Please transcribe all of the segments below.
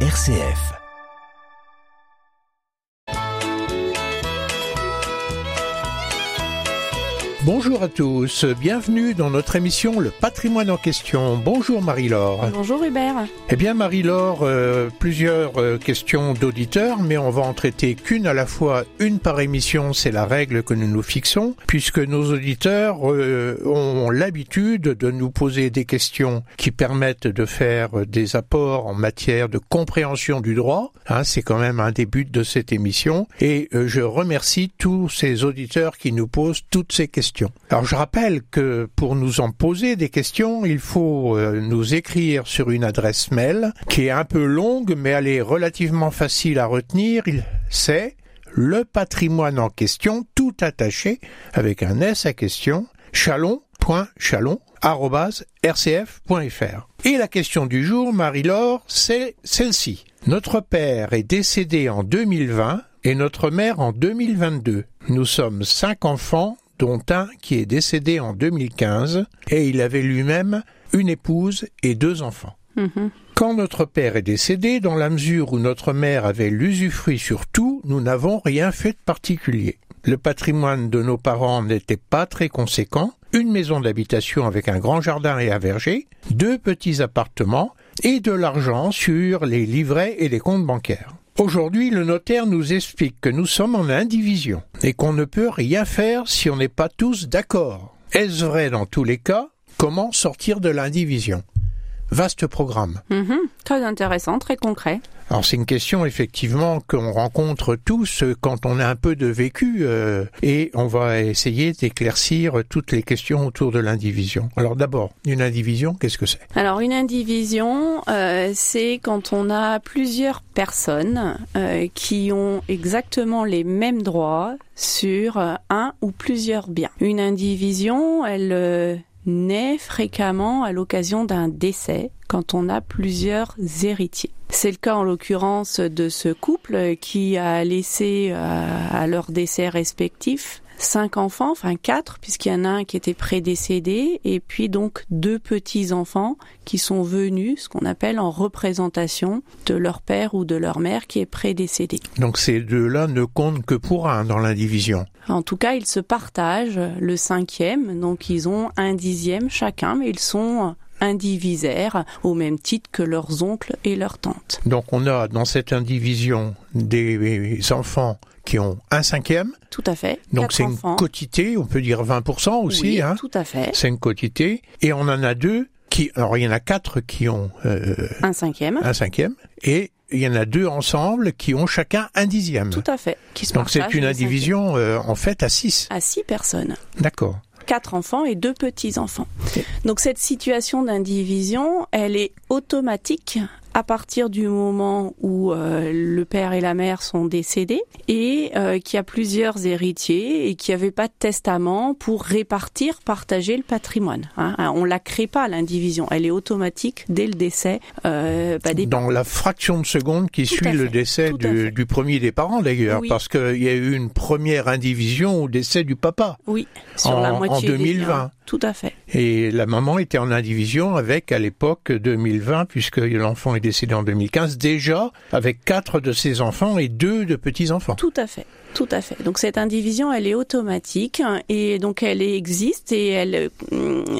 RCF. Bonjour à tous, bienvenue dans notre émission Le patrimoine en question. Bonjour Marie-Laure. Bonjour Hubert. Eh bien Marie-Laure, euh, plusieurs euh, questions d'auditeurs, mais on va en traiter qu'une à la fois, une par émission, c'est la règle que nous nous fixons, puisque nos auditeurs euh, ont l'habitude de nous poser des questions qui permettent de faire des apports en matière de compréhension du droit. Hein, c'est quand même un des buts de cette émission. Et je remercie tous ces auditeurs qui nous posent toutes ces questions. Alors je rappelle que pour nous en poser des questions, il faut euh, nous écrire sur une adresse mail qui est un peu longue mais elle est relativement facile à retenir. C'est le patrimoine en question tout attaché avec un S à question chalon.chalon@rcf.fr. Et la question du jour, Marie-Laure, c'est celle-ci. Notre père est décédé en 2020 et notre mère en 2022. Nous sommes cinq enfants dont un qui est décédé en 2015, et il avait lui-même une épouse et deux enfants. Mhm. Quand notre père est décédé, dans la mesure où notre mère avait l'usufruit sur tout, nous n'avons rien fait de particulier. Le patrimoine de nos parents n'était pas très conséquent, une maison d'habitation avec un grand jardin et un verger, deux petits appartements, et de l'argent sur les livrets et les comptes bancaires. Aujourd'hui, le notaire nous explique que nous sommes en indivision et qu'on ne peut rien faire si on n'est pas tous d'accord. Est-ce vrai dans tous les cas? Comment sortir de l'indivision? Vaste programme. Mhm. très intéressant, très concret. Alors c'est une question effectivement qu'on rencontre tous quand on a un peu de vécu euh, et on va essayer d'éclaircir toutes les questions autour de l'indivision. Alors d'abord, une indivision, qu'est-ce que c'est? Alors une indivision, euh, c'est quand on a plusieurs personnes euh, qui ont exactement les mêmes droits sur un ou plusieurs biens. Une indivision, elle naît fréquemment à l'occasion d'un décès quand on a plusieurs héritiers. C'est le cas en l'occurrence de ce couple qui a laissé euh, à leur décès respectif cinq enfants, enfin quatre, puisqu'il y en a un qui était prédécédé, et puis donc deux petits-enfants qui sont venus, ce qu'on appelle en représentation de leur père ou de leur mère qui est prédécédé. Donc ces deux-là ne comptent que pour un dans l'indivision En tout cas, ils se partagent le cinquième, donc ils ont un dixième chacun, mais ils sont indivisaires au même titre que leurs oncles et leurs tantes. Donc on a dans cette indivision des enfants qui ont un cinquième. Tout à fait. Donc c'est une quotité, on peut dire 20% aussi. Oui, hein. tout à fait. C'est une quotité. Et on en a deux qui, alors il y en a quatre qui ont euh, un cinquième. Un cinquième. Et il y en a deux ensemble qui ont chacun un dixième. Tout à fait. Qui Donc c'est une indivision euh, en fait à six. À six personnes. D'accord quatre enfants et deux petits-enfants. Donc cette situation d'indivision, elle est automatique à partir du moment où euh, le père et la mère sont décédés et euh, qu'il y a plusieurs héritiers et qu'il n'y avait pas de testament pour répartir, partager le patrimoine. Hein. hein on la crée pas l'indivision, elle est automatique dès le décès. Euh, bah, des... Dans la fraction de seconde qui suit le décès du, du, premier des parents d'ailleurs, parce qu'il y a eu une première indivision au décès du papa. Oui, sur la moitié en 2020. Tout à fait. Et la maman était en indivision avec, à l'époque 2020, puisque l'enfant est décédé en 2015, déjà avec quatre de ses enfants et deux de petits-enfants. Tout à fait. Tout à fait. Donc cette indivision, elle est automatique et donc elle existe et elle,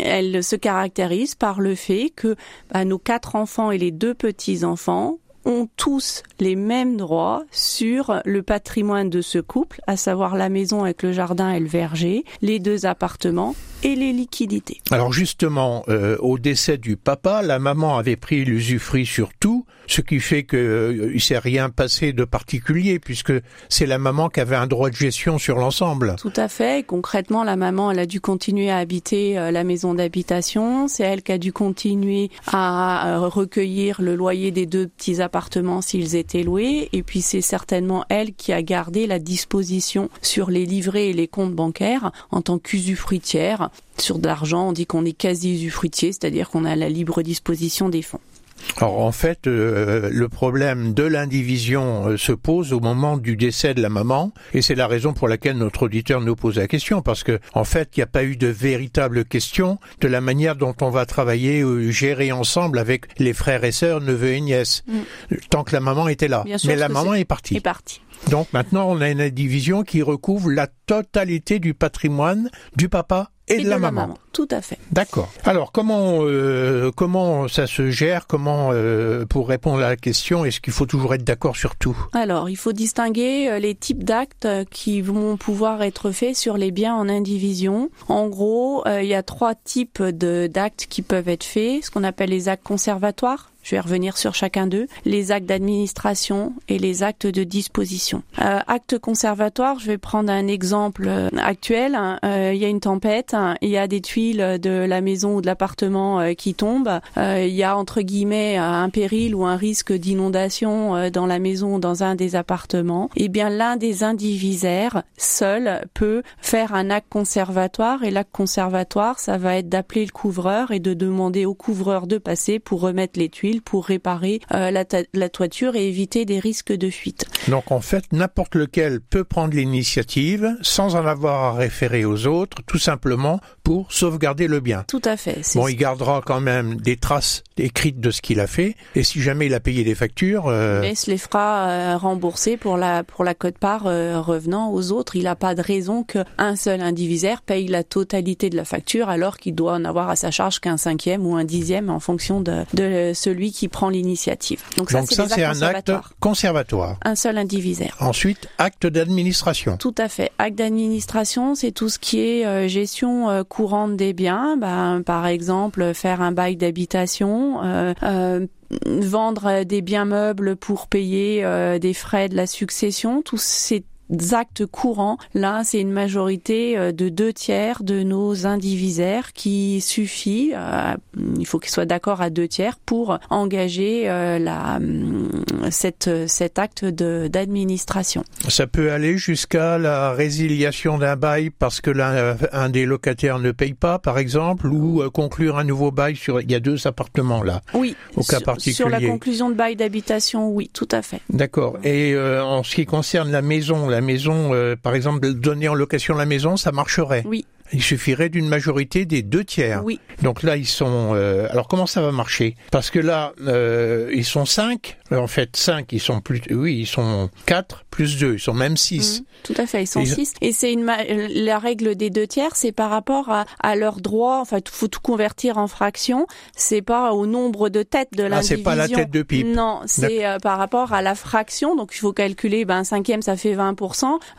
elle se caractérise par le fait que bah, nos quatre enfants et les deux petits enfants ont tous les mêmes droits sur le patrimoine de ce couple, à savoir la maison avec le jardin et le verger, les deux appartements et les liquidités. Alors justement, euh, au décès du papa, la maman avait pris l'usufruit sur tout, ce qui fait que euh, s'est rien passé de particulier puisque c'est la maman qui avait un droit de gestion sur l'ensemble. Tout à fait. Concrètement, la maman, elle a dû continuer à habiter euh, la maison d'habitation. C'est elle qui a dû continuer à recueillir le loyer des deux petits appartements s'ils étaient loués. Et puis c'est certainement elle qui a gardé la disposition sur les livrets et les comptes bancaires en tant qu'usufruitière sur de l'argent, on dit qu'on est quasi usufruitier, c'est-à-dire qu'on a la libre disposition des fonds. Alors en fait, euh, le problème de l'indivision euh, se pose au moment du décès de la maman, et c'est la raison pour laquelle notre auditeur nous pose la question, parce que en fait, il n'y a pas eu de véritable question de la manière dont on va travailler ou gérer ensemble avec les frères et sœurs, neveux et nièces, Mm. tant que la maman était là. Bien Mais la maman c'est- est partie. est parti. Donc maintenant, on a une indivision qui recouvre la totalité du patrimoine du papa et, de, la, maman. Tout à fait. D'accord. Alors comment euh, comment ça se gère? Comment euh, pour répondre à la question Est-ce qu'il faut toujours être d'accord sur tout? Alors, il faut distinguer euh, les types d'actes euh, qui vont pouvoir être faits sur les biens en indivision. En gros, euh, il y a trois types de- d'actes qui peuvent être faits, ce qu'on appelle les actes conservatoires. Je vais revenir sur chacun d'eux. Les actes d'administration et les actes de disposition. Euh, acte conservatoire, je vais prendre un exemple euh, actuel. Euh, il y a une tempête, il y a des tuiles de la maison ou de l'appartement euh, qui tombent. Il y a entre guillemets un péril ou un risque d'inondation dans la maison ou dans un des appartements. Eh bien, l'un des indivisaires seul peut faire un acte conservatoire et l'acte conservatoire, ça va être d'appeler le couvreur et de demander au couvreur de passer pour remettre les tuiles, pour réparer euh, la, toiture et éviter des risques de fuite. Donc en fait, n'importe lequel peut prendre l'initiative sans en avoir à référer aux autres, tout simplement pour sauvegarder le bien. Tout à fait. Bon, il gardera quand même des traces écrites de ce qu'il a fait, et si jamais il a payé des factures, euh, mais se les fera euh, rembourser pour la pour la cote-part euh, revenant aux autres. Il n'a pas de raison qu'un seul indivisaire paye la totalité de la facture alors qu'il doit en avoir à sa charge qu'un cinquième ou un dixième en fonction de, de celui qui prend l'initiative. Donc ça, donc c'est ça c'est un acte conservatoire. Un seul indivisaire. Ensuite, acte d'administration. Tout à fait. Acte d'administration, c'est tout ce qui est euh, gestion euh, courante des biens. Ben, par exemple, faire un bail d'habitation, euh, euh, vendre des biens meubles pour payer euh, des frais de la succession. Tous ces actes courants, là, c'est une majorité de deux tiers de nos indivisaires qui suffit. Euh, il faut qu'ils soient d'accord à deux tiers pour engager euh, la, hum, cette, cet acte de- d'administration. Ça peut aller jusqu'à la résiliation d'un bail parce que l'un un des locataires ne paye pas, par exemple, ou euh, conclure un nouveau bail sur. Il y a deux appartements là. Oui, Au cas sur, particulier. sur la conclusion de bail d'habitation, oui, tout à fait. D'accord. Et euh, en ce qui concerne la maison, la maison, euh, par exemple, donner en location la maison, ça marcherait? Oui il suffirait d'une majorité des deux tiers. Oui. Donc là, ils sont. Euh, alors comment ça va marcher? Parce que là, euh, ils sont cinq. Euh, en fait, cinq. Ils sont plus. Oui, ils sont quatre plus deux. Ils sont même six. Mhm. Tout à fait. Ils sont six. Et c'est une ma... la règle des deux tiers, c'est par rapport à, à leurs droits. Enfin, il faut tout convertir en fractions. C'est pas au nombre de têtes de l'indivision. Ah, c'est pas la tête de pipe. Non, c'est euh, par rapport à la fraction. Donc il faut calculer. Ben un cinquième, ça fait 20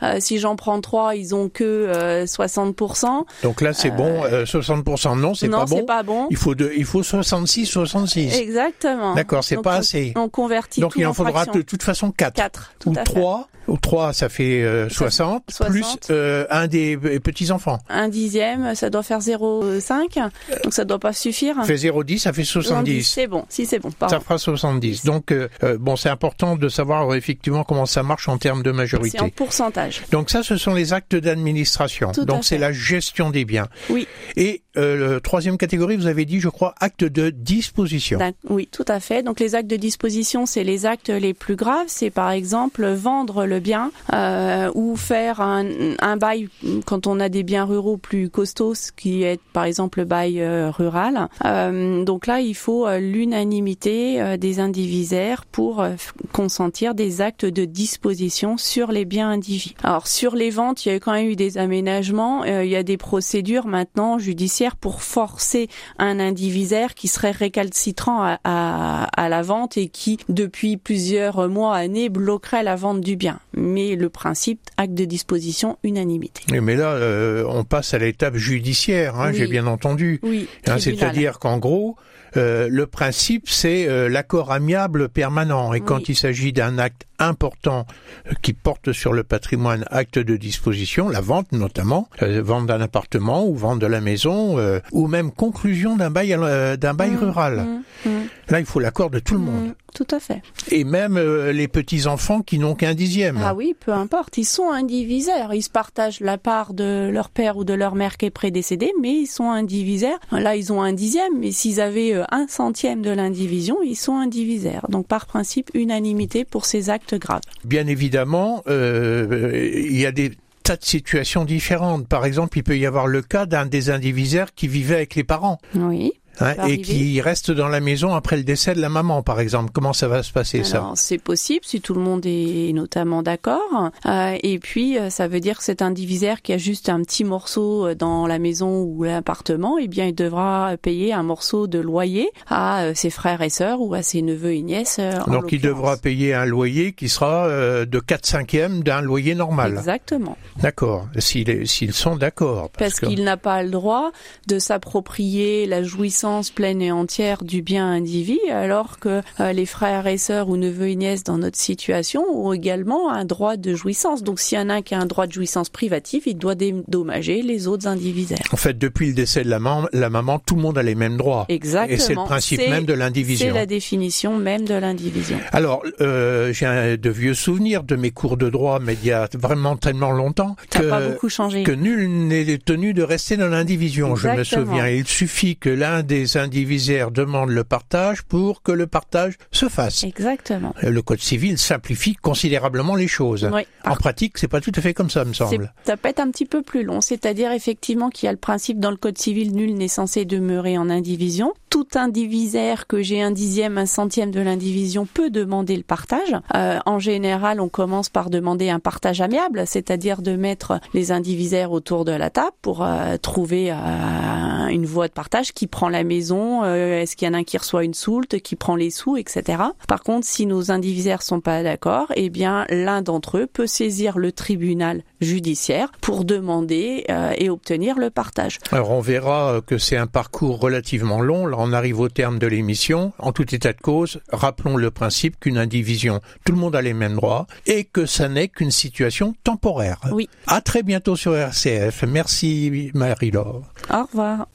euh, Si j'en prends trois, ils ont que euh, 60%. Donc là, c'est bon, euh, euh 60% non, c'est pas bon. Non, c'est pas bon. Il faut, de, il faut 66, 66. Exactement. D'accord, c'est pas assez. On convertit. Donc il en faudra de toute façon 4. 4 ou 3 ou 3, ça fait euh, 60, 60. plus euh, un des euh, petits-enfants. Un dixième, ça doit faire 0,5, donc ça doit pas suffire. Ça fait 0,10, ça fait 70. C'est bon, si c'est bon, Ça pardon. fera 70. Donc, euh, euh, bon, c'est important de savoir euh, effectivement comment ça marche en termes de C'est en majorité. pourcentage. Donc ça, ce sont les actes d'administration. Donc c'est la gestion des biens. Oui. Et euh, troisième catégorie, vous avez dit, je crois, acte de disposition. Oui, tout à fait. Donc les actes de disposition, c'est les actes les plus graves. C'est par exemple vendre le bien euh, ou faire un, un bail quand on a des biens ruraux plus costauds, ce qui est par exemple le bail euh, rural. Euh, donc là, il faut euh, l'unanimité euh, des indivisaires pour consentir des actes de disposition sur les biens indivis. Alors sur les ventes, il y a quand même eu des aménagements. Il y a des procédures maintenant judiciaires pour forcer un indivisaire qui serait récalcitrant à, à, à la vente et qui, depuis plusieurs mois, années, bloquerait la vente du bien. Mais le principe, acte de disposition, unanimité. Oui, Mais là, euh, on passe à l'étape judiciaire, hein, Oui. j'ai bien entendu. Oui, Hein. C'est-à-dire qu'en gros, euh, le principe, c'est euh, l'accord amiable permanent. Et quand il s'agit d'un acte importants euh, qui portent sur le patrimoine acte de disposition, la vente notamment, euh, vente d'un appartement ou vente de la maison, euh, ou même conclusion d'un bail, euh, d'un bail Mmh, rural. mmh, mmh, Là, il faut l'accord de tout le monde. Tout à fait. Et même les petits-enfants qui n'ont qu'un dixième. Ah oui, peu importe. Ils sont indivisaires. Ils se partagent la part de leur père ou de leur mère qui est prédécédé, mais ils sont indivisaires. Là, ils ont un dixième, mais s'ils avaient un centième de l'indivision, ils sont indivisaires. Donc, par principe, unanimité pour ces actes graves. Bien évidemment, euh, il y a des tas de situations différentes. Par exemple, il peut y avoir le cas d'un des indivisaires qui vivait avec les parents Oui. Hein, et qui reste dans la maison après le décès de la maman, par exemple. Comment ça va se passer ça? C'est possible si tout le monde est notamment d'accord. Euh, et puis, euh, ça veut dire que cet indivisaire qui a juste un petit morceau euh, dans la maison ou l'appartement, eh bien, il devra payer un morceau de loyer à ses frères et sœurs ou à ses neveux et nièces. en Donc il devra payer un loyer qui sera de 4 cinquièmes d'un loyer normal. Exactement. D'accord. S'ils sont d'accord. Parce qu'il n'a pas le droit de s'approprier la jouissance pleine et entière du bien individu, alors que euh, les frères et sœurs ou neveux et nièces dans notre situation ont également un droit de jouissance. Donc s'il y en a un qui a un droit de jouissance privative, il doit dédommager les autres indivisaires. En fait, depuis le décès de la, maman, la maman, tout le monde a les mêmes droits. Exactement. Et c'est le principe C'est- même de C'est l'indivision. la définition même de l'indivision. Alors, euh, j'ai de vieux souvenirs de mes cours de droit, mais il y a vraiment tellement longtemps n'a pas que, beaucoup changé. que nul n'est tenu de rester dans l'indivision, je me souviens. Il suffit que l'un des indivisaires demande le partage pour que le partage se fasse. Exactement. Le Code civil simplifie considérablement les choses. Oui. En pratique, c'est pas tout à fait comme ça, me semble. Ça peut être un petit peu plus long, c'est-à-dire effectivement qu'il y a le principe dans le Code civil, nul n'est censé demeurer en indivision. Tout indivisaire que j'ai un dixième, un centième de l'indivision peut demander le partage. Euh, en général, on commence par demander un partage amiable, c'est-à-dire de mettre les indivisaires autour de la table pour euh, trouver euh, une voie de partage qui prend la maison, euh, est-ce qu'il y en a un qui reçoit une soulte, qui prend les sous, etc. Par contre, si nos indivisaires sont pas d'accord, eh bien l'un d'entre eux peut saisir le tribunal judiciaire pour demander euh, et obtenir le partage. Alors on verra euh, que c'est un parcours relativement long. Là, on arrive au terme de l'émission. En tout état de cause, rappelons le principe qu'une indivision, tout le monde a les mêmes droits et que ça n'est qu'une situation temporaire. Oui. À très bientôt sur RCF. Merci Marie-Laure. Au revoir.